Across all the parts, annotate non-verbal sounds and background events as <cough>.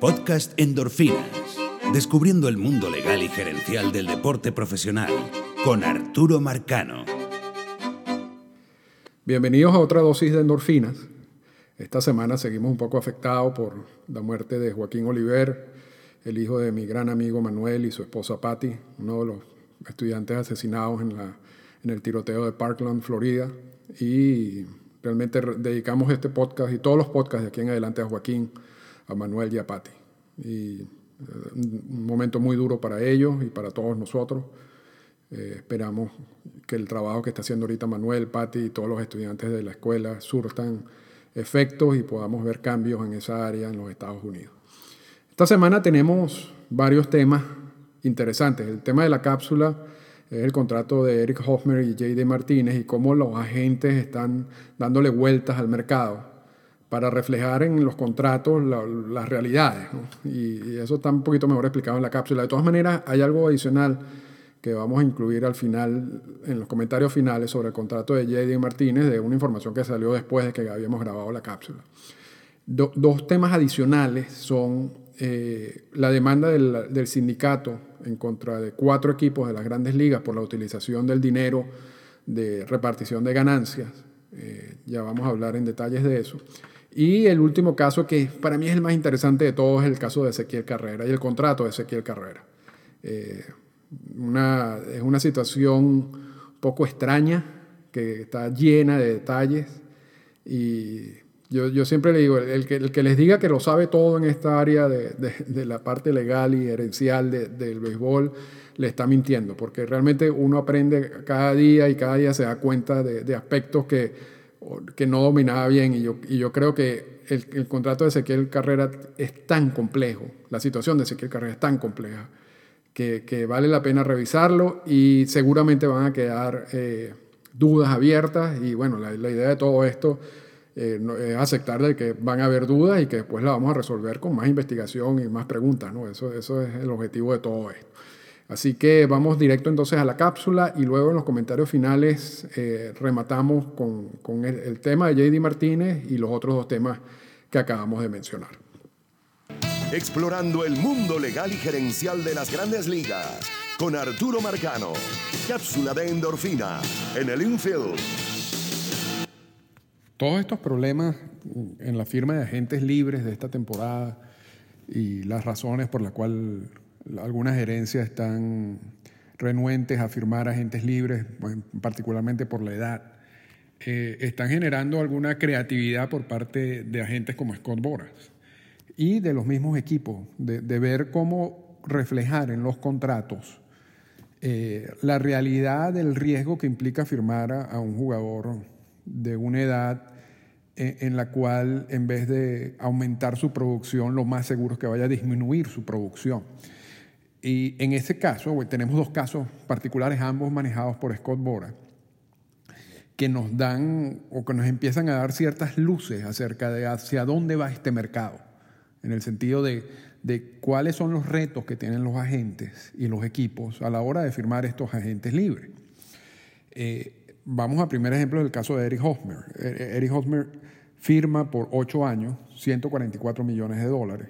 Podcast Endorfinas. Descubriendo el mundo legal y gerencial del deporte profesional con Arturo Marcano. Bienvenidos a otra dosis de endorfinas. Esta semana seguimos un poco afectados por la muerte de Joaquín Oliver, el hijo de mi gran amigo Manuel y su esposa Patty, uno de los estudiantes asesinados en, la, en el tiroteo de Parkland, Florida. Y realmente dedicamos este podcast y todos los podcasts de aquí en adelante a Joaquín, a Manuel y a Patti. Y eh, un momento muy duro para ellos y para todos nosotros. Eh, esperamos que el trabajo que está haciendo ahorita Manuel, Patti y todos los estudiantes de la escuela surtan efectos y podamos ver cambios en esa área en los Estados Unidos. Esta semana tenemos varios temas interesantes. El tema de la cápsula es el contrato de Eric Hoffmer y J.D. Martínez y cómo los agentes están dándole vueltas al mercado para reflejar en los contratos las realidades. Y, eso está un poquito mejor explicado en la cápsula. De todas maneras, hay algo adicional que vamos a incluir al final, en los comentarios finales sobre el contrato de J.D. Martínez, de una información que salió después de que habíamos grabado la cápsula. dos temas adicionales son eh, la demanda del, sindicato en contra de cuatro equipos de las grandes ligas por la utilización del dinero de repartición de ganancias. Eh, ya vamos a hablar en detalles de eso. Y el último caso, que para mí es el más interesante de todos, es el caso de Ezequiel Carrera y el contrato de Ezequiel Carrera. Eh, una, es una situación poco extraña, que está llena de detalles y yo, yo, siempre le digo, el que, el que, les diga que lo sabe todo en esta área de, de, la parte legal y gerencial del béisbol, le está mintiendo, porque realmente uno aprende cada día y cada día se da cuenta de, aspectos que, que, no dominaba bien. Y yo, y yo creo que el, contrato de Ezequiel Carrera es tan complejo, la situación de Ezequiel Carrera es tan compleja, que, vale la pena revisarlo y seguramente van a quedar eh, dudas abiertas. Y bueno, la, la idea de todo esto eh, es aceptar de que van a haber dudas y que después la vamos a resolver con más investigación y más preguntas. ¿no? Eso, eso es el objetivo de todo esto. Así que vamos directo entonces a la cápsula y luego en los comentarios finales eh, rematamos con, con el, el, tema de JD Martínez y los otros dos temas que acabamos de mencionar. Explorando el mundo legal y gerencial de las grandes ligas con Arturo Marcano. Cápsula de endorfina en el infield. Todos estos problemas en la firma de agentes libres de esta temporada y las razones por las cuales algunas gerencias están renuentes a firmar agentes libres, pues, particularmente por la edad, eh, están generando alguna creatividad por parte de agentes como Scott Boras y de los mismos equipos, de, ver cómo reflejar en los contratos eh, la realidad del riesgo que implica firmar a un jugador de una edad en la cual en vez de aumentar su producción, lo más seguro es que vaya a disminuir su producción. Y en ese caso, tenemos dos casos particulares, ambos manejados por Scott Bora, que nos dan o que nos empiezan a dar ciertas luces acerca de hacia dónde va este mercado, en el sentido de, cuáles son los retos que tienen los agentes y los equipos a la hora de firmar estos agentes libres. Eh, vamos a primer ejemplo del caso de Eric Hosmer. E-, Eric Hosmer firma por ocho años 144 millones de dólares.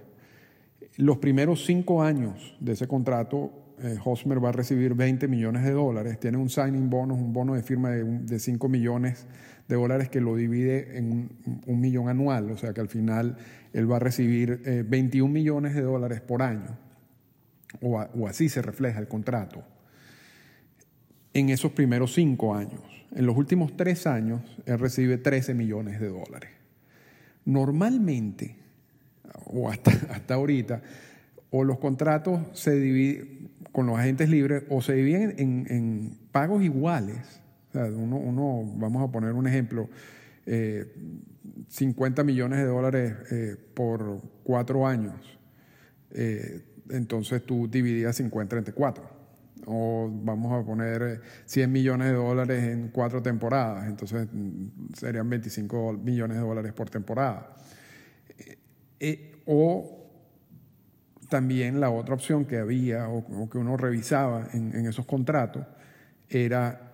Los primeros cinco años de ese contrato, eh, Hosmer va a recibir 20 millones de dólares. Tiene un signing bonus, un bono de firma de, de 5 millones de dólares que lo divide en un, millón anual. O sea que al final él va a recibir 21 eh, millones de dólares por año. o así se refleja el contrato en esos primeros cinco años. En los últimos tres años, él recibe 13 millones de dólares. Normalmente, o hasta, <laughs> hasta ahorita, o los contratos se dividen con los agentes libres o se dividen en, pagos iguales. uno, vamos a poner un ejemplo, 50 eh, millones de dólares eh, por cuatro años. Eh, entonces tú dividías 50 entre cuatro o vamos a poner 100 eh, millones de dólares en cuatro temporadas, entonces mm, serían 25 millones de dólares por temporada. O también la otra opción que había o, que uno revisaba en, esos contratos era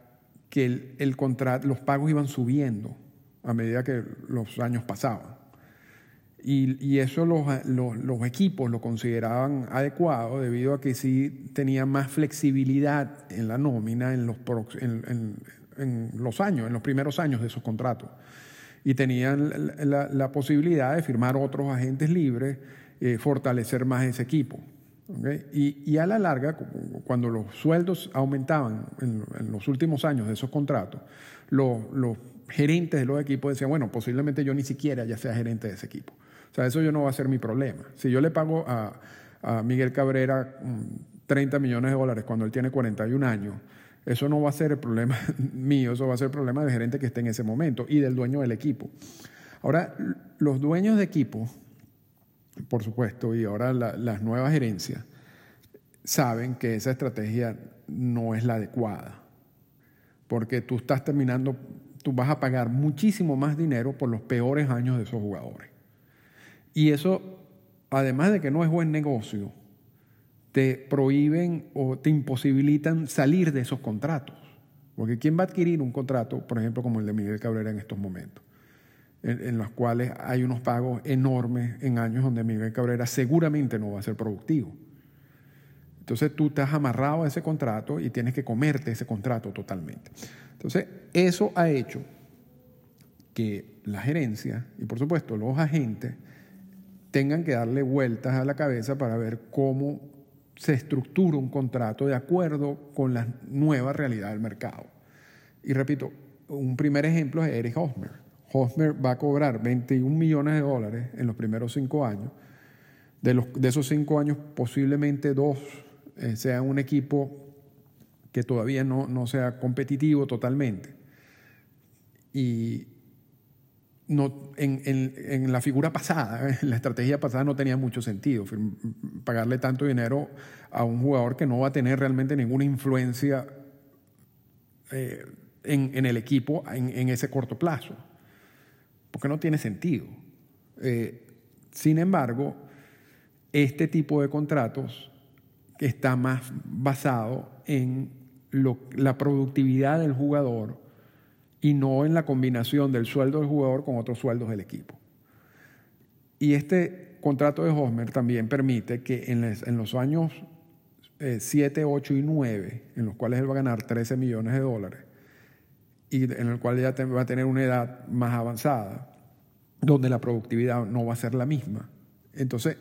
que el, el los pagos iban subiendo a medida que los años pasaban. Y, eso los, los, equipos lo consideraban adecuado debido a que sí tenían más flexibilidad en la nómina en los, en, en, los años, en los primeros años de esos contratos. Y tenían la, posibilidad de firmar otros agentes libres, eh, fortalecer más ese equipo. Y, y, a la larga, cuando los sueldos aumentaban en, los últimos años de esos contratos, los, los gerentes de los equipos decían, bueno, posiblemente yo ni siquiera ya sea gerente de ese equipo. O sea, eso yo no va a ser mi problema. Si yo le pago a, Miguel Cabrera 30 mm, millones de dólares cuando él tiene 41 años, eso no va a ser el problema <laughs> mío, eso va a ser el problema del gerente que esté en ese momento y del dueño del equipo. Ahora, los dueños de equipo, por supuesto, y ahora las nuevas gerencias, saben que esa estrategia no es la adecuada, porque tú estás terminando, tú vas a pagar muchísimo más dinero por los peores años de esos jugadores. Y eso, además de que no es buen negocio, te prohíben o te imposibilitan salir de esos contratos. Porque ¿quién va a adquirir un contrato, por ejemplo, como el de Miguel Cabrera en estos momentos? En, los cuales hay unos pagos enormes en años donde Miguel Cabrera seguramente no va a ser productivo. Entonces tú estás amarrado a ese contrato y tienes que comerte ese contrato totalmente. Entonces, eso ha hecho que la gerencia y por supuesto los agentes tengan que darle vueltas a la cabeza para ver cómo se estructura un contrato de acuerdo con la nueva realidad del mercado. Y repito, un primer ejemplo es Eric Hosmer. Hosmer va a cobrar 21 millones de dólares en los primeros cinco años. De, los, de esos cinco años, posiblemente dos eh, sean un equipo que todavía no, no sea competitivo totalmente. Y, no, en, la figura pasada, <laughs> en la estrategia pasada no tenía mucho sentido pagarle tanto dinero a un jugador que no va a tener realmente ninguna influencia eh, en, el equipo en, ese corto plazo, porque no tiene sentido. Eh, sin embargo, este tipo de contratos está más basado en la productividad del jugador, y no en la combinación del sueldo del jugador con otros sueldos del equipo. Y este contrato de Hosmer también permite que en, los años 7, eh, 8 y 9, en los cuales él va a ganar 13 millones de dólares, y en el cual ya va a tener una edad más avanzada, donde la productividad no va a ser la misma. Entonces,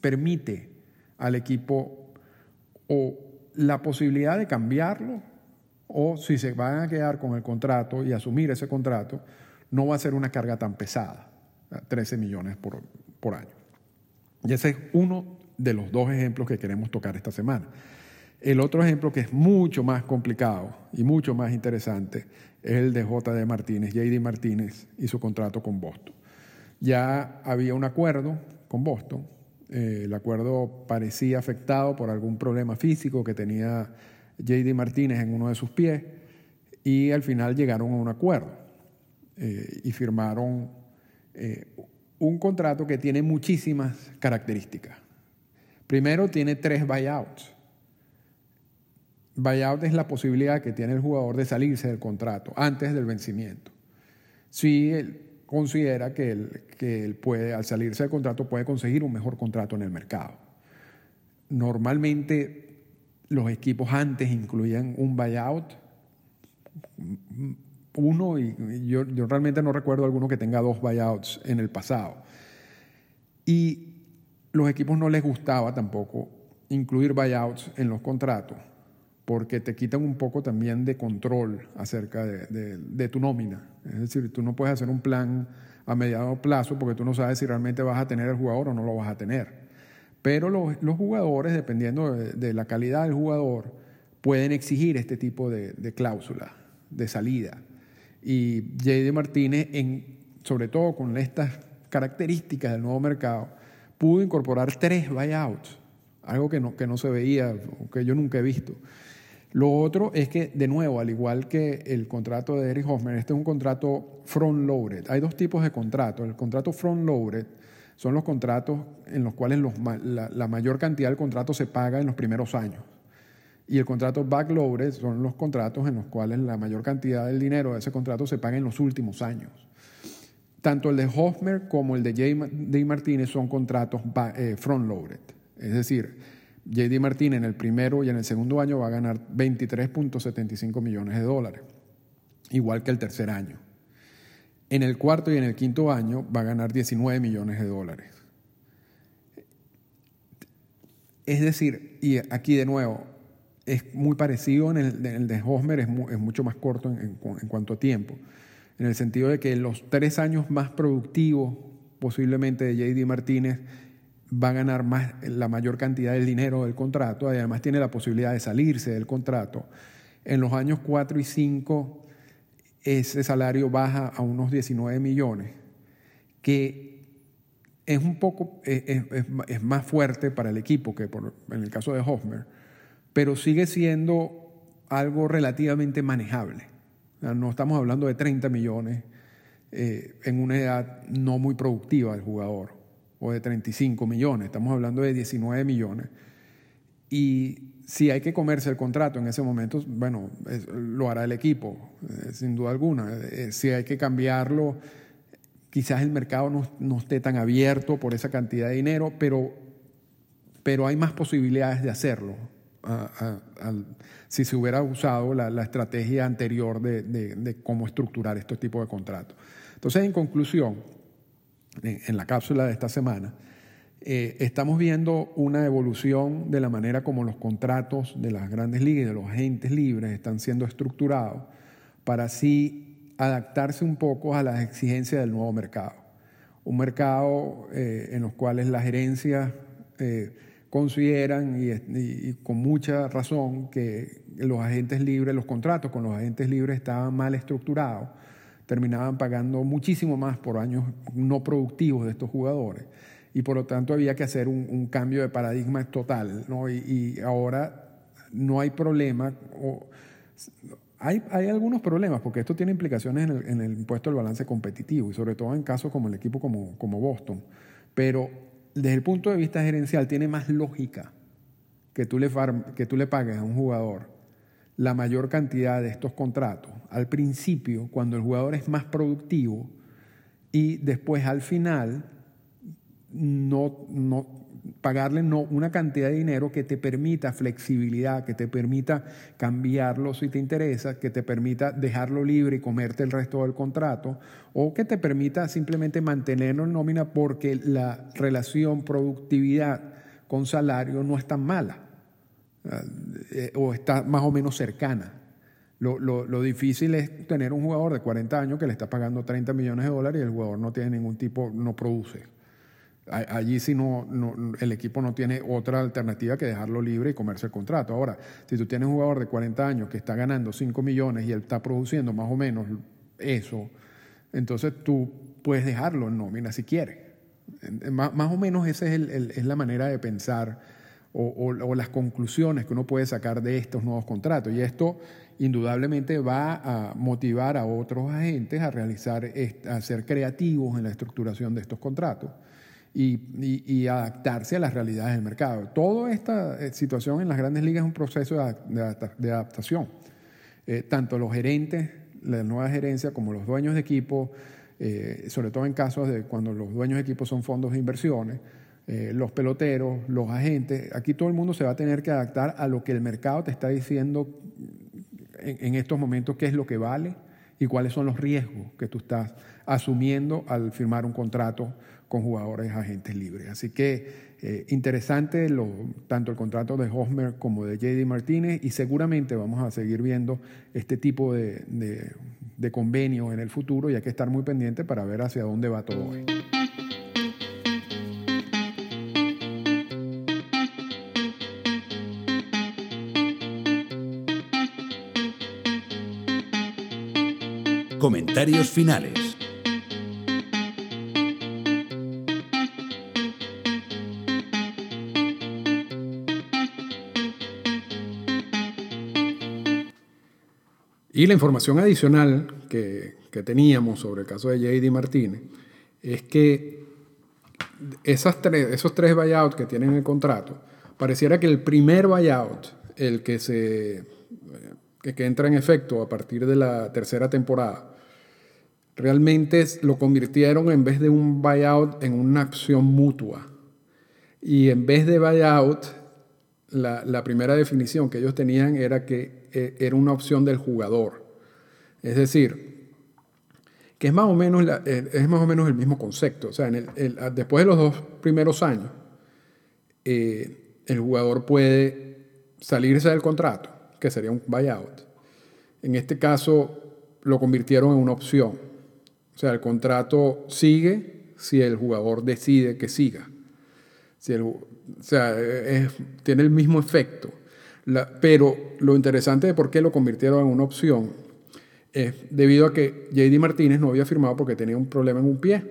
permite al equipo o la posibilidad de cambiarlo o si se van a quedar con el contrato y asumir ese contrato, no va a ser una carga tan pesada, 13 millones por, por año. Y ese es uno de los dos ejemplos que queremos tocar esta semana. El otro ejemplo que es mucho más complicado y mucho más interesante es el de JD Martínez, JD Martínez y su contrato con Boston. Ya había un acuerdo con Boston, eh, el acuerdo parecía afectado por algún problema físico que tenía JD Martínez en uno de sus pies y al final llegaron a un acuerdo eh, y firmaron eh, un contrato que tiene muchísimas características. Primero, tiene tres buyouts. Buyout es la posibilidad que tiene el jugador de salirse del contrato antes del vencimiento. Si él considera que que él puede, al salirse del contrato, puede conseguir un mejor contrato en el mercado. Normalmente los equipos antes incluían un buyout, uno, y yo, realmente no recuerdo alguno que tenga dos buyouts en el pasado. Y los equipos no les gustaba tampoco incluir buyouts en los contratos, porque te quitan un poco también de control acerca de, tu nómina. Es decir, tú no puedes hacer un plan a mediano plazo porque tú no sabes si realmente vas a tener el jugador o no lo vas a tener. Pero los, jugadores, dependiendo de, la calidad del jugador, pueden exigir este tipo de, de de salida. Y J.D. Martínez, en, sobre todo con estas características del nuevo mercado, pudo incorporar tres buyouts, algo que no, que no se veía, que yo nunca he visto. Lo otro es que, de nuevo, al igual que el contrato de Eric Hoffman, este es un contrato front-loaded. Hay dos tipos de contratos. El contrato front-loaded son los contratos en los cuales la, mayor cantidad del contrato se paga en los primeros años. Y el contrato backloaded son los contratos en los cuales la mayor cantidad del dinero de ese contrato se paga en los últimos años. tanto el de Hofmer como el de J.D. Martínez son contratos eh, front-loaded. Es decir, J.D. Martínez en el primero y en el segundo año va a ganar 23.75 millones de dólares, igual que el tercer año. En el cuarto y en el quinto año va a ganar 19 millones de dólares. Es decir, y aquí de nuevo, es muy parecido en el, de Hosmer, es, mucho más corto en, cuanto a tiempo, en el sentido de que los tres años más productivos posiblemente de JD Martínez va a ganar más, la mayor cantidad del dinero del contrato, además tiene la posibilidad de salirse del contrato. En los años 4 y 5 ese salario baja a unos 19 millones, que es un poco, es, más fuerte para el equipo que por, en el caso de Hofmer, pero sigue siendo algo relativamente manejable. No estamos hablando de 30 millones eh, en una edad no muy productiva del jugador, o de 35 millones, estamos hablando de 19 millones. Y si hay que comerse el contrato en ese momento, bueno, lo hará el equipo, eh, sin duda alguna. Eh, si hay que cambiarlo, quizás el mercado no, esté tan abierto por esa cantidad de dinero, pero, pero hay más posibilidades de hacerlo si se hubiera usado la, estrategia anterior de, de, cómo estructurar este tipo de contratos. Entonces, en conclusión, en la cápsula de esta semana, eh, estamos viendo una evolución de la manera como los contratos de las grandes ligas de los agentes libres están siendo estructurados para así adaptarse un poco a las exigencias del nuevo mercado. Un mercado eh, en los cuales las gerencias eh, consideran y, con mucha razón que los agentes libres, los contratos con los agentes libres estaban mal estructurados, terminaban pagando muchísimo más por años no productivos de estos jugadores y por lo tanto había que hacer un, cambio de paradigma total. ¿no? Y, ahora no hay problema, hay, algunos problemas, porque esto tiene implicaciones en el, impuesto del balance competitivo, y sobre todo en casos como el equipo como, como Boston. Pero desde el punto de vista gerencial tiene más lógica que tú, le que tú le pagues a un jugador la mayor cantidad de estos contratos al principio, cuando el jugador es más productivo, y después al final no, no, pagarle no, una cantidad de dinero que te permita flexibilidad, que te permita cambiarlo si te interesa, que te permita dejarlo libre y comerte el resto del contrato, o que te permita simplemente mantenerlo en nómina porque la relación productividad con salario no es tan mala eh, o está más o menos cercana. Lo, lo, difícil es tener un jugador de 40 años que le está pagando 30 millones de dólares y el jugador no tiene ningún tipo, no produce. Allí si no, el equipo no tiene otra alternativa que dejarlo libre y comerse el contrato. Ahora, si tú tienes un jugador de 40 años que está ganando 5 millones y él está produciendo más o menos eso, entonces tú puedes dejarlo en nómina si quieres. Más, o menos esa es, es, la manera de pensar o, las conclusiones que uno puede sacar de estos nuevos contratos. Y esto indudablemente va a motivar a otros agentes a realizar, a ser creativos en la estructuración de estos contratos y, adaptarse a las realidades del mercado. Toda esta eh, situación en las grandes ligas es un proceso de, adaptación. Eh, tanto los gerentes, la nueva gerencia, como los dueños de equipo, eh, sobre todo en casos de cuando los dueños de equipo son fondos de inversiones, los peloteros, los agentes, aquí todo el mundo se va a tener que adaptar a lo que el mercado te está diciendo en, en estos momentos, qué es lo que vale y cuáles son los riesgos que tú estás asumiendo al firmar un contrato con jugadores agentes libres. Así que eh, interesante lo, tanto el contrato de Hosmer como de JD Martínez y seguramente vamos a seguir viendo este tipo de, de, convenios en el futuro y hay que estar muy pendiente para ver hacia dónde va todo esto. Comentarios finales. Y la información adicional que, teníamos sobre el caso de JD Martínez es que esas tres, esos tres buyouts que tienen el contrato, pareciera que el primer buyout, el que, se, que entra en efecto a partir de la tercera temporada, realmente lo convirtieron en vez de un buyout en una acción mutua. Y en vez de buyout, la, la primera definición que ellos tenían era que eh, era una opción del jugador. Es decir, que es más o menos, eh, es más o menos el mismo concepto. O sea, el, después de los dos primeros años, eh, el jugador puede salirse del contrato, que sería un buyout. En este caso, lo convirtieron en una opción. O sea, el contrato sigue si el jugador decide que siga. Si o sea, tiene el mismo efecto. pero lo interesante de por qué lo convirtieron en una opción es debido a que JD Martínez no había firmado porque tenía un problema en un pie.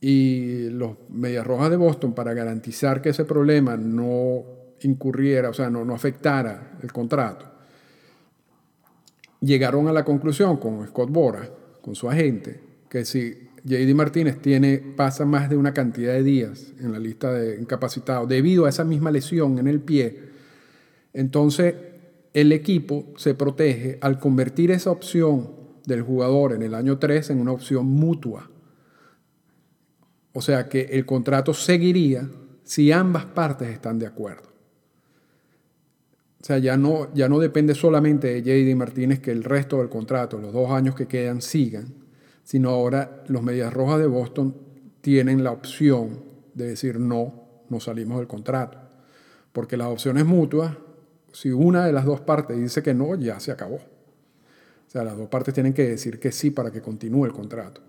Y los Medias Rojas de Boston, para garantizar que ese problema no incurriera, o sea, no, no afectara el contrato, llegaron a la conclusión con Scott Bora con su agente que si JD Martínez tiene, pasa más de una cantidad de días en la lista de incapacitados debido a esa misma lesión en el pie, entonces el equipo se protege al convertir esa opción del jugador en el año 3 en una opción mutua. O sea que el contrato seguiría si ambas partes están de acuerdo. O sea, ya no, ya no depende solamente de JD Martínez que el resto del contrato, los dos años que quedan, sigan, sino ahora los Medias Rojas de Boston tienen la opción de decir no, no salimos del contrato. Porque las opciones mutuas, si una de las dos partes dice que no, ya se acabó. O sea, las dos partes tienen que decir que sí para que continúe el contrato.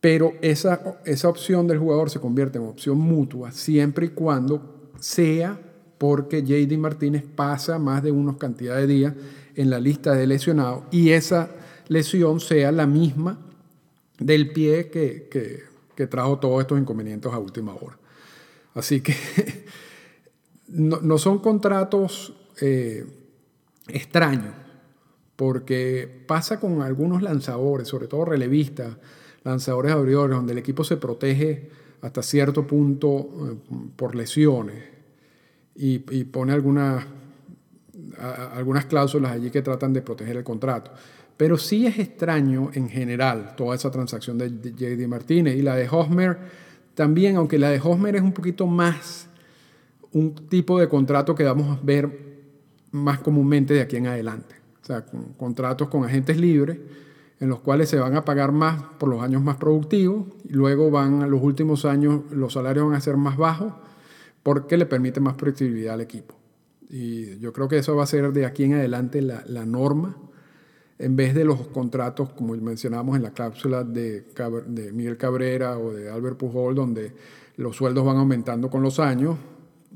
Pero esa, esa opción del jugador se convierte en opción mutua siempre y cuando sea porque JD Martínez pasa más de unos cantidad de días en la lista de lesionados y esa lesión sea la misma del pie que, trajo todos estos inconvenientes a última hora. Así que <laughs> no, son contratos eh, extraños, porque pasa con algunos lanzadores, sobre todo relevistas, lanzadores abridores, donde el equipo se protege hasta cierto punto eh, por lesiones y, pone algunas, algunas cláusulas allí que tratan de proteger el contrato. Pero sí es extraño en general toda esa transacción de JD Martínez y la de Hosmer también, aunque la de Hosmer es un poquito más un tipo de contrato que vamos a ver más comúnmente de aquí en adelante. O sea, contratos con agentes libres en los cuales se van a pagar más por los años más productivos y luego van a los últimos años los salarios van a ser más bajos porque le permite más productividad al equipo. Y yo creo que eso va a ser de aquí en adelante la, norma, en vez de los contratos, como mencionábamos en la cápsula de, de Miguel Cabrera o de Albert Pujol, donde los sueldos van aumentando con los años,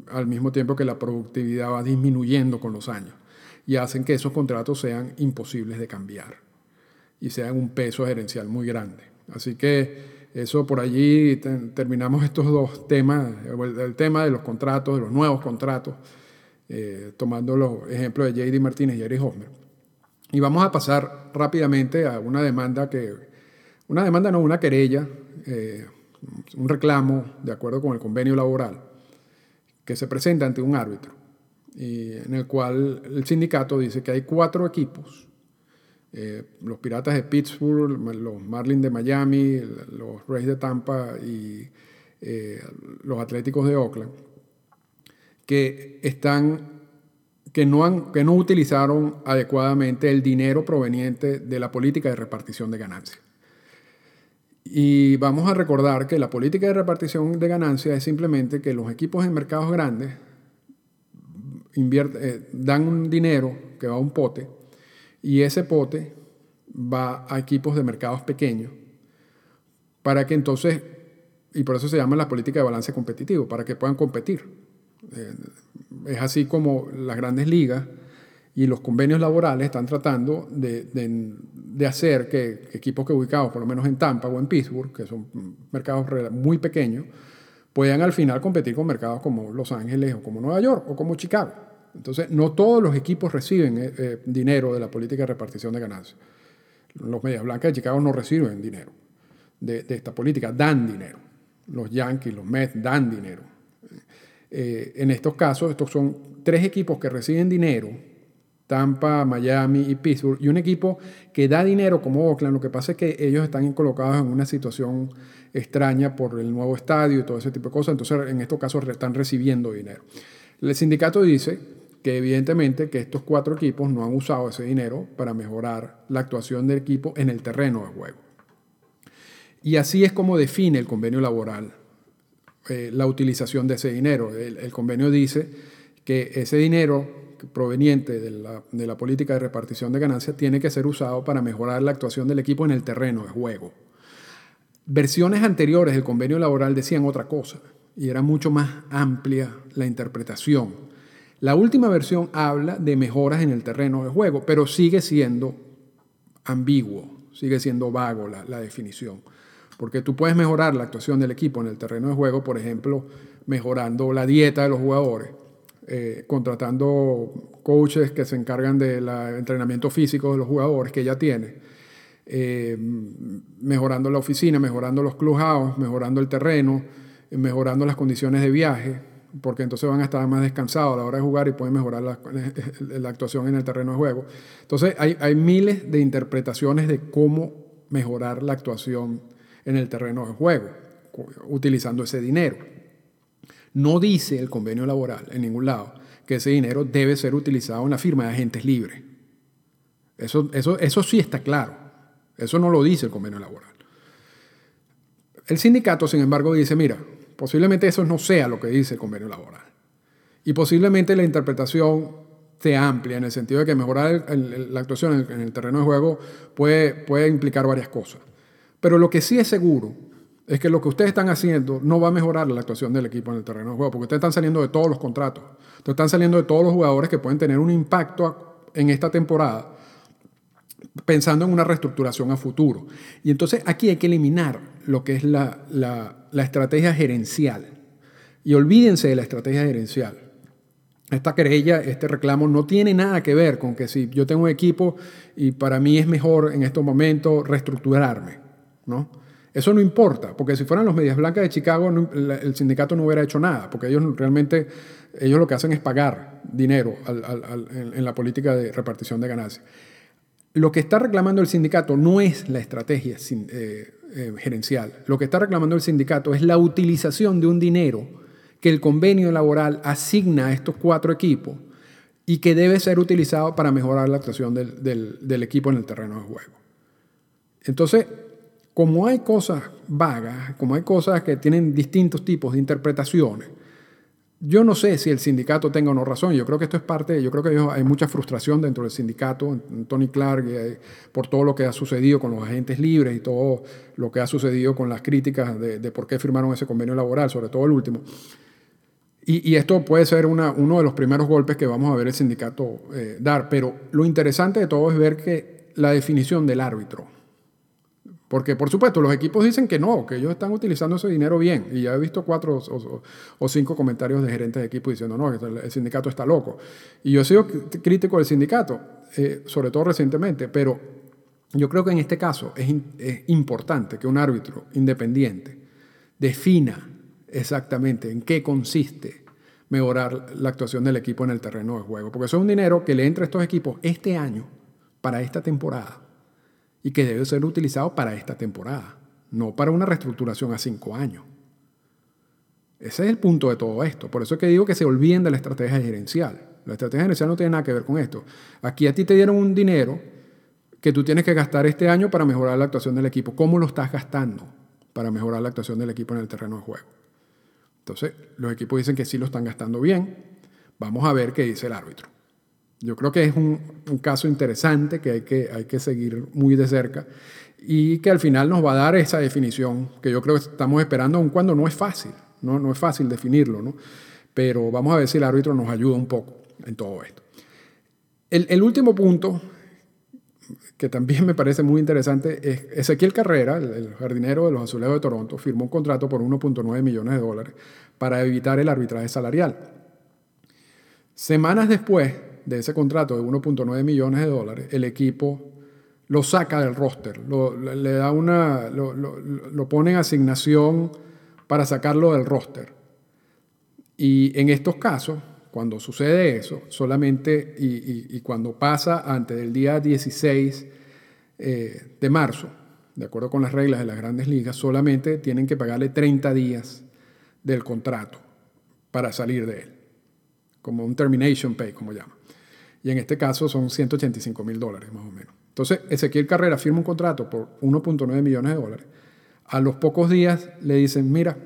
al mismo tiempo que la productividad va disminuyendo con los años, y hacen que esos contratos sean imposibles de cambiar y sean un peso gerencial muy grande. Así que eso por allí terminamos estos dos temas, el, tema de los contratos, de los nuevos contratos, eh, tomando los ejemplos de JD Martínez y Eric Hosmer. Y vamos a pasar rápidamente a una demanda que, una demanda no, una querella, eh, un reclamo de acuerdo con el convenio laboral, que se presenta ante un árbitro, y en el cual el sindicato dice que hay cuatro equipos eh, los Piratas de Pittsburgh, los Marlins de Miami, los Rays de Tampa y eh, los Atléticos de Oakland, que están que no, han, que no utilizaron adecuadamente el dinero proveniente de la política de repartición de ganancias. Y vamos a recordar que la política de repartición de ganancias es simplemente que los equipos en mercados grandes eh, dan un dinero que va a un pote y ese pote va a equipos de mercados pequeños para que entonces, y por eso se llama la política de balance competitivo, para que puedan competir. Eh, es así como las grandes ligas y los convenios laborales están tratando de, de, hacer que equipos que ubicados, por lo menos en Tampa o en Pittsburgh, que son mercados muy pequeños, puedan al final competir con mercados como Los Ángeles o como Nueva York o como Chicago. Entonces, no todos los equipos reciben eh, eh, dinero de la política de repartición de ganancias. Los Medias Blancas de Chicago no reciben dinero de, esta política, dan dinero. Los Yankees, los Mets dan dinero. Eh, en estos casos, estos son tres equipos que reciben dinero Tampa, Miami y Pittsburgh, y un equipo que da dinero como Oakland, lo que pasa es que ellos están colocados en una situación extraña por el nuevo estadio y todo ese tipo de cosas, entonces en estos casos están recibiendo dinero. El sindicato dice que evidentemente que estos cuatro equipos no han usado ese dinero para mejorar la actuación del equipo en el terreno de juego. Y así es como define el convenio laboral eh, la utilización de ese dinero. El, convenio dice que ese dinero proveniente de la, de la política de repartición de ganancias tiene que ser usado para mejorar la actuación del equipo en el terreno de juego. Versiones anteriores del convenio laboral decían otra cosa y era mucho más amplia la interpretación. La última versión habla de mejoras en el terreno de juego, pero sigue siendo ambiguo, sigue siendo vago la, la definición. Porque tú puedes mejorar la actuación del equipo en el terreno de juego, por ejemplo, mejorando la dieta de los jugadores, eh, contratando coaches que se encargan del entrenamiento físico de los jugadores que ya tiene, eh, mejorando la oficina, mejorando los clubhouse, mejorando el terreno, mejorando las condiciones de viaje, porque entonces van a estar más descansados a la hora de jugar y pueden mejorar la, <laughs> actuación en el terreno de juego. Entonces hay miles de interpretaciones de cómo mejorar la actuación en el terreno de juego, utilizando ese dinero. No dice el convenio laboral en ningún lado que ese dinero debe ser utilizado en la firma de agentes libres. Eso, eso, eso sí está claro. Eso no lo dice el convenio laboral. El sindicato, sin embargo, dice, mira, posiblemente eso no sea lo que dice el convenio laboral. Y posiblemente la interpretación sea amplia en el sentido de que mejorar la actuación en el, terreno de juego puede, puede implicar varias cosas. Pero lo que sí es seguro es que lo que ustedes están haciendo no va a mejorar la actuación del equipo en el terreno de juego, porque ustedes están saliendo de todos los contratos, ustedes están saliendo de todos los jugadores que pueden tener un impacto en esta temporada, pensando en una reestructuración a futuro. Y entonces aquí hay que eliminar lo que es la, la estrategia gerencial. Y olvídense de la estrategia gerencial. Esta querella, este reclamo no tiene nada que ver con que si yo tengo un equipo y para mí es mejor en estos momentos reestructurarme. ¿No? Eso no importa, porque si fueran los medias blancas de Chicago, el sindicato no hubiera hecho nada, porque ellos realmente, ellos lo que hacen es pagar dinero en, la política de repartición de ganancias. Lo que está reclamando el sindicato no es la estrategia eh, eh, gerencial, lo que está reclamando el sindicato es la utilización de un dinero que el convenio laboral asigna a estos cuatro equipos y que debe ser utilizado para mejorar la actuación del, del equipo en el terreno de juego. Entonces, como hay cosas vagas, como hay cosas que tienen distintos tipos de interpretaciones, yo no sé si el sindicato tenga o no razón. Yo creo que esto es parte, yo creo que hay mucha frustración dentro del sindicato, Tony Clark, eh, por todo lo que ha sucedido con los agentes libres y todo lo que ha sucedido con las críticas de, por qué firmaron ese convenio laboral, sobre todo el último. Y, esto puede ser una, uno de los primeros golpes que vamos a ver el sindicato eh, dar. Pero lo interesante de todo es ver que la definición del árbitro, porque, por supuesto, los equipos dicen que no, que ellos están utilizando ese dinero bien. Y ya he visto cuatro o, cinco comentarios de gerentes de equipo diciendo, no, el sindicato está loco. Y yo he sido crítico del sindicato, eh, sobre todo recientemente, pero yo creo que en este caso es, es importante que un árbitro independiente defina exactamente en qué consiste mejorar la actuación del equipo en el terreno de juego. Porque eso es un dinero que le entra a estos equipos este año, para esta temporada y que debe ser utilizado para esta temporada, no para una reestructuración a cinco años. Ese es el punto de todo esto. Por eso es que digo que se olviden de la estrategia gerencial. La estrategia gerencial no tiene nada que ver con esto. Aquí a ti te dieron un dinero que tú tienes que gastar este año para mejorar la actuación del equipo. ¿Cómo lo estás gastando para mejorar la actuación del equipo en el terreno de juego? Entonces, los equipos dicen que sí lo están gastando bien. Vamos a ver qué dice el árbitro. Yo creo que es un, caso interesante que hay, que hay que seguir muy de cerca y que al final nos va a dar esa definición que yo creo que estamos esperando, aun cuando no es fácil, no, no es fácil definirlo, ¿no? pero vamos a ver si el árbitro nos ayuda un poco en todo esto. El, el último punto, que también me parece muy interesante, es Ezequiel Carrera, el, jardinero de los Azulejos de Toronto, firmó un contrato por 1.9 millones de dólares para evitar el arbitraje salarial. Semanas después, de ese contrato de 1.9 millones de dólares, el equipo lo saca del roster, lo, le da una, lo, lo, pone en asignación para sacarlo del roster. Y en estos casos, cuando sucede eso, solamente y, cuando pasa antes del día 16 eh, de marzo, de acuerdo con las reglas de las grandes ligas, solamente tienen que pagarle 30 días del contrato para salir de él, como un termination pay, como llaman. Y en este caso son 185 mil dólares más o menos. Entonces, Ezequiel Carrera firma un contrato por 1.9 millones de dólares. A los pocos días le dicen, mira,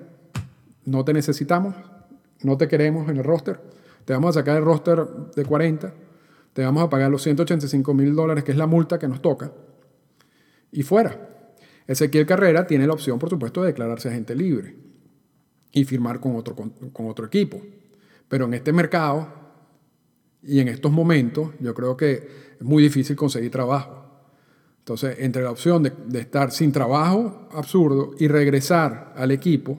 no te necesitamos, no te queremos en el roster, te vamos a sacar el roster de 40, te vamos a pagar los 185 mil dólares, que es la multa que nos toca, y fuera. Ezequiel Carrera tiene la opción, por supuesto, de declararse agente libre y firmar con otro, con, otro equipo. Pero en este mercado y en estos momentos, yo creo que es muy difícil conseguir trabajo. Entonces, entre la opción de, estar sin trabajo, absurdo, y regresar al equipo,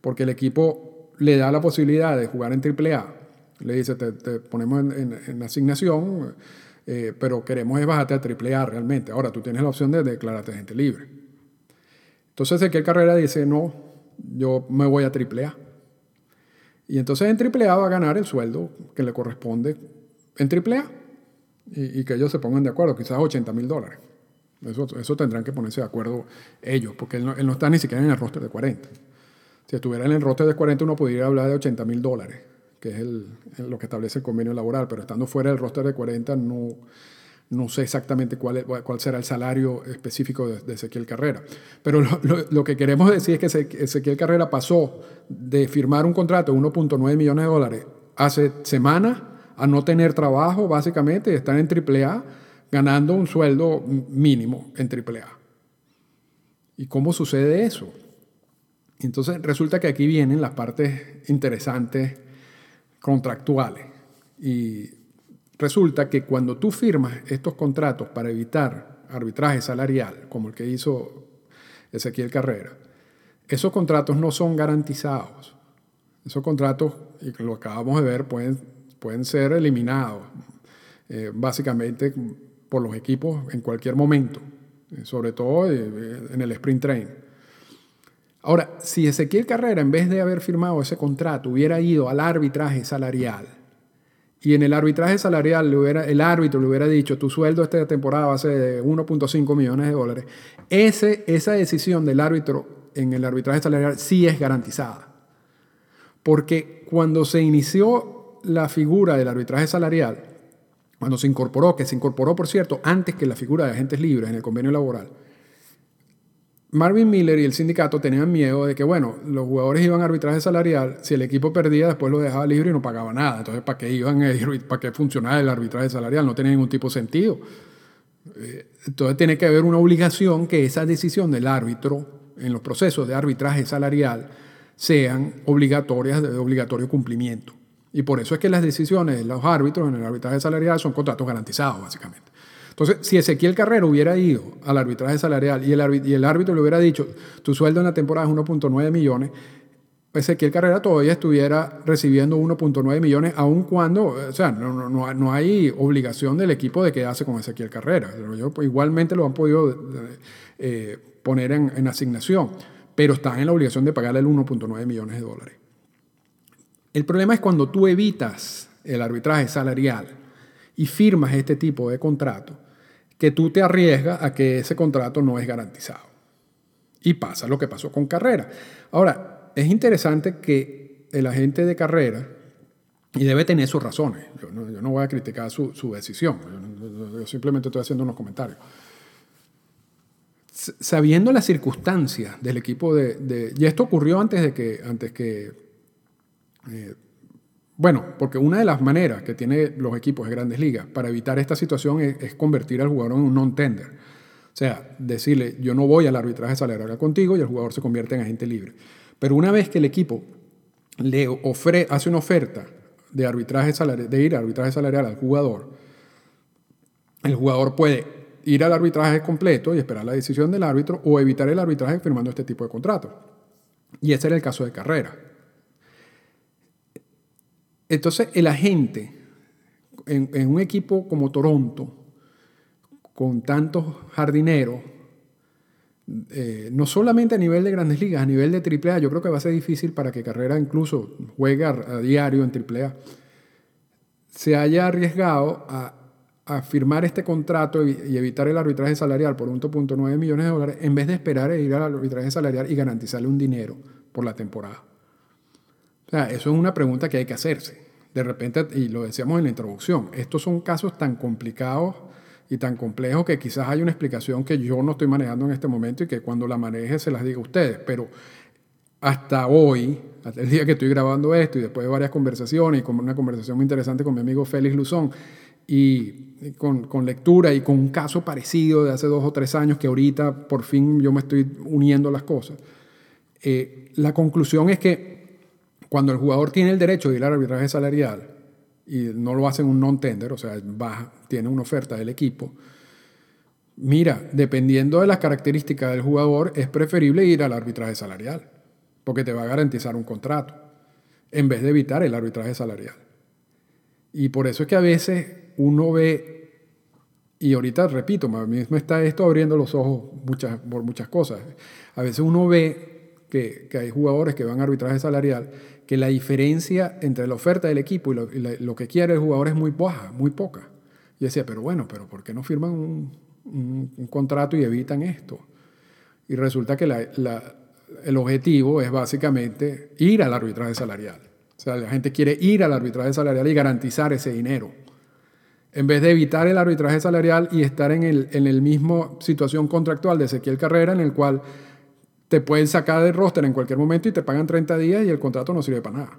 porque el equipo le da la posibilidad de jugar en AAA, le dice, te, ponemos en, asignación, eh, pero queremos es bajarte a AAA realmente. Ahora, tú tienes la opción de declararte gente libre. Entonces, Ezequiel Carrera dice, no, yo me voy a AAA. Y entonces en AAA va a ganar el sueldo que le corresponde en AAA y, y que ellos se pongan de acuerdo, quizás 80 mil dólares. Eso, eso, tendrán que ponerse de acuerdo ellos, porque él no, está ni siquiera en el roster de 40. Si estuviera en el roster de 40, uno podría hablar de 80 mil dólares que es lo que establece el convenio laboral, pero estando fuera del roster de 40 no, no sé exactamente cuál, cuál será el salario específico de, Ezequiel Carrera. Pero lo, lo, que queremos decir es que Ezequiel Carrera pasó de firmar un contrato de 1.9 millones de dólares hace semanas a no tener trabajo, básicamente, y estar en AAA ganando un sueldo mínimo en AAA. ¿Y cómo sucede eso? Entonces resulta que aquí vienen las partes interesantes contractuales. Y resulta que cuando tú firmas estos contratos para evitar arbitraje salarial, como el que hizo Ezequiel Carrera, esos contratos no son garantizados. Esos contratos, y lo acabamos de ver, pueden, pueden ser eliminados, eh, básicamente por los equipos en cualquier momento, eh, sobre todo eh, en el sprint train. Ahora, si Ezequiel Carrera, en vez de haber firmado ese contrato, hubiera ido al arbitraje salarial y en el arbitraje salarial le hubiera, el árbitro le hubiera dicho tu sueldo esta temporada va a ser de 1.5 millones de dólares, ese, esa decisión del árbitro en el arbitraje salarial sí es garantizada. Porque cuando se inició la figura del arbitraje salarial, cuando se incorporó, que se incorporó, por cierto, antes que la figura de agentes libres en el convenio laboral, Marvin Miller y el sindicato tenían miedo de que, bueno, los jugadores iban a arbitraje salarial, si el equipo perdía, después lo dejaba libre y no pagaba nada. Entonces, ¿para qué iban a ¿Para qué funcionaba el arbitraje salarial? No tenía ningún tipo de sentido. Eh, entonces, tiene que haber una obligación que esa decisión del árbitro en los procesos de arbitraje salarial sean obligatorias, de obligatorio cumplimiento. Y por eso es que las decisiones de los árbitros en el arbitraje salarial son contratos garantizados, básicamente. Entonces, si Ezequiel Carrero hubiera ido al arbitraje salarial y el, árbitro le hubiera dicho, tu sueldo en la temporada es 1.9 millones, Ezequiel Carrera todavía estuviera recibiendo 1.9 millones, aun cuando, o sea, no, no, no, hay obligación del equipo de quedarse con Ezequiel Carrera. Pues, igualmente lo han podido eh, poner en, en, asignación, pero están en la obligación de pagarle el 1.9 millones de dólares. El problema es cuando tú evitas el arbitraje salarial y firmas este tipo de contrato, que tú te arriesgas a que ese contrato no es garantizado. Y pasa lo que pasó con Carrera. Ahora, es interesante que el agente de Carrera, y debe tener sus razones, yo no, voy a criticar su, decisión, yo, simplemente estoy haciendo unos comentarios. Sabiendo las circunstancias del equipo de, y esto ocurrió antes de que, antes que eh, bueno, porque una de las maneras que tienen los equipos de grandes ligas para evitar esta situación es, convertir al jugador en un non-tender. O sea, decirle, yo no voy al arbitraje salarial contigo y el jugador se convierte en agente libre. Pero una vez que el equipo le ofre, hace una oferta de, arbitraje de ir al arbitraje salarial al jugador, el jugador puede ir al arbitraje completo y esperar la decisión del árbitro o evitar el arbitraje firmando este tipo de contrato. Y ese era el caso de Carrera. Entonces, el agente en, un equipo como Toronto, con tantos jardineros, eh, no solamente a nivel de grandes ligas, a nivel de AAA, yo creo que va a ser difícil para que Carrera incluso juegue a, diario en AAA. se haya arriesgado a, firmar este contrato y evitar el arbitraje salarial por 1.9 millones de dólares en vez de esperar a ir al arbitraje salarial y garantizarle un dinero por la temporada. O sea, eso es una pregunta que hay que hacerse. De repente, y lo decíamos en la introducción, estos son casos tan complicados y tan complejos que quizás hay una explicación que yo no estoy manejando en este momento y que cuando la maneje se las diga a ustedes, pero hasta hoy, hasta el día que estoy grabando esto y después de varias conversaciones y con una conversación muy interesante con mi amigo Félix Luzón y con, con, lectura y con un caso parecido de hace dos o tres años que ahorita por fin yo me estoy uniendo las cosas, eh, la conclusión es que cuando el jugador tiene el derecho de ir al arbitraje salarial y no lo hace en un non-tender, o sea, tiene una oferta del equipo, mira, dependiendo de las características del jugador, es preferible ir al arbitraje salarial porque te va a garantizar un contrato, en vez de evitar el arbitraje salarial. Y por eso es que a veces uno ve, y ahorita repito, a mí mismo está esto abriendo los ojos por muchas cosas. A veces uno ve que, que, hay jugadores que van a arbitraje salarial, que la diferencia entre la oferta del equipo y lo, que quiere el jugador es muy baja, muy poca. Y decía, pero bueno, pero ¿por qué no firman un, contrato y evitan esto? Y resulta que el objetivo es básicamente ir al arbitraje salarial. O sea, la gente quiere ir al arbitraje salarial y garantizar ese dinero. En vez de evitar el arbitraje salarial y estar en el, en el mismo situación contractual de Ezequiel Carrera, en el cual te pueden sacar del roster en cualquier momento y te pagan 30 días y el contrato no sirve para nada.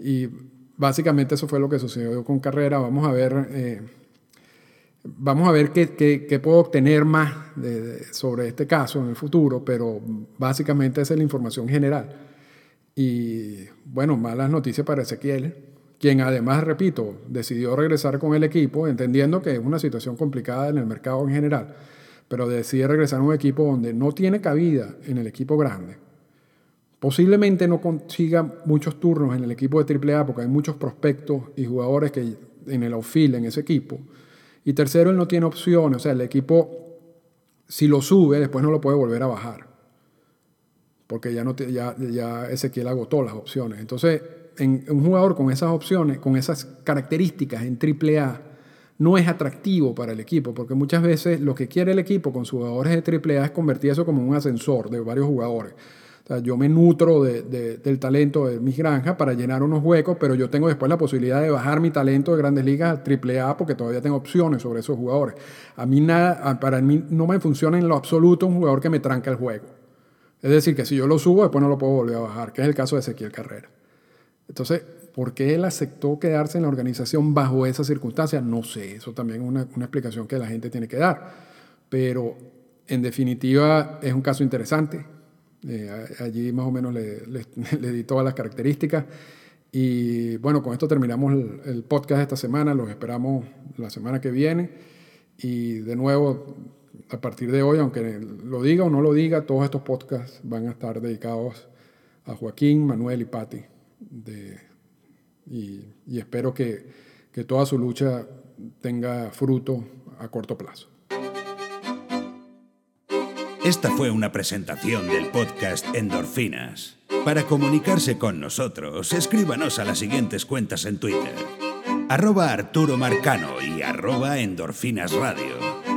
Y básicamente eso fue lo que sucedió con Carrera. Vamos a ver eh, Vamos a ver qué, puedo obtener más sobre este caso en el futuro, pero básicamente esa es la información general. Y bueno, malas noticias para Ezequiel, quien además, repito, decidió regresar con el equipo, entendiendo que es una situación complicada en el mercado en general, pero decide regresar a un equipo donde no tiene cabida en el equipo grande. Posiblemente no consiga muchos turnos en el equipo de AAA porque hay muchos prospectos y jugadores que en el outfield en ese equipo y tercero, él no tiene opciones. O sea, el equipo, si lo sube, después no lo puede volver a bajar. Porque ya, no ya, ya Ezequiel agotó las opciones. Entonces, en, un jugador con esas opciones, con esas características en AAA, no es atractivo para el equipo, porque muchas veces lo que quiere el equipo con jugadores de AAA es convertir eso como un ascensor de varios jugadores yo me nutro del talento de mis granjas para llenar unos huecos, pero yo tengo después la posibilidad de bajar mi talento de grandes ligas a triple A porque todavía tengo opciones sobre esos jugadores. A mí nada, para mí no me funciona en lo absoluto un jugador que me tranca el juego. Es decir, que si yo lo subo, después no lo puedo volver a bajar, que es el caso de Ezequiel Carrera. Entonces, ¿por qué él aceptó quedarse en la organización bajo esas circunstancias? No sé, eso también es una, una explicación que la gente tiene que dar. Pero, en definitiva, es un caso interesante eh, allí más o menos le, <laughs> di todas las características. Y bueno, con esto terminamos el, podcast de esta semana. Los esperamos la semana que viene. Y de nuevo, a partir de hoy, aunque lo diga o no lo diga, todos estos podcasts van a estar dedicados a Joaquín, Manuel y Patti. Y, espero que, que toda su lucha tenga fruto a corto plazo. Esta fue una presentación del podcast Endorfinas. Para comunicarse con nosotros, escríbanos a las siguientes cuentas en Twitter. Arroba Arturo Marcano y arroba Endorfinas Radio.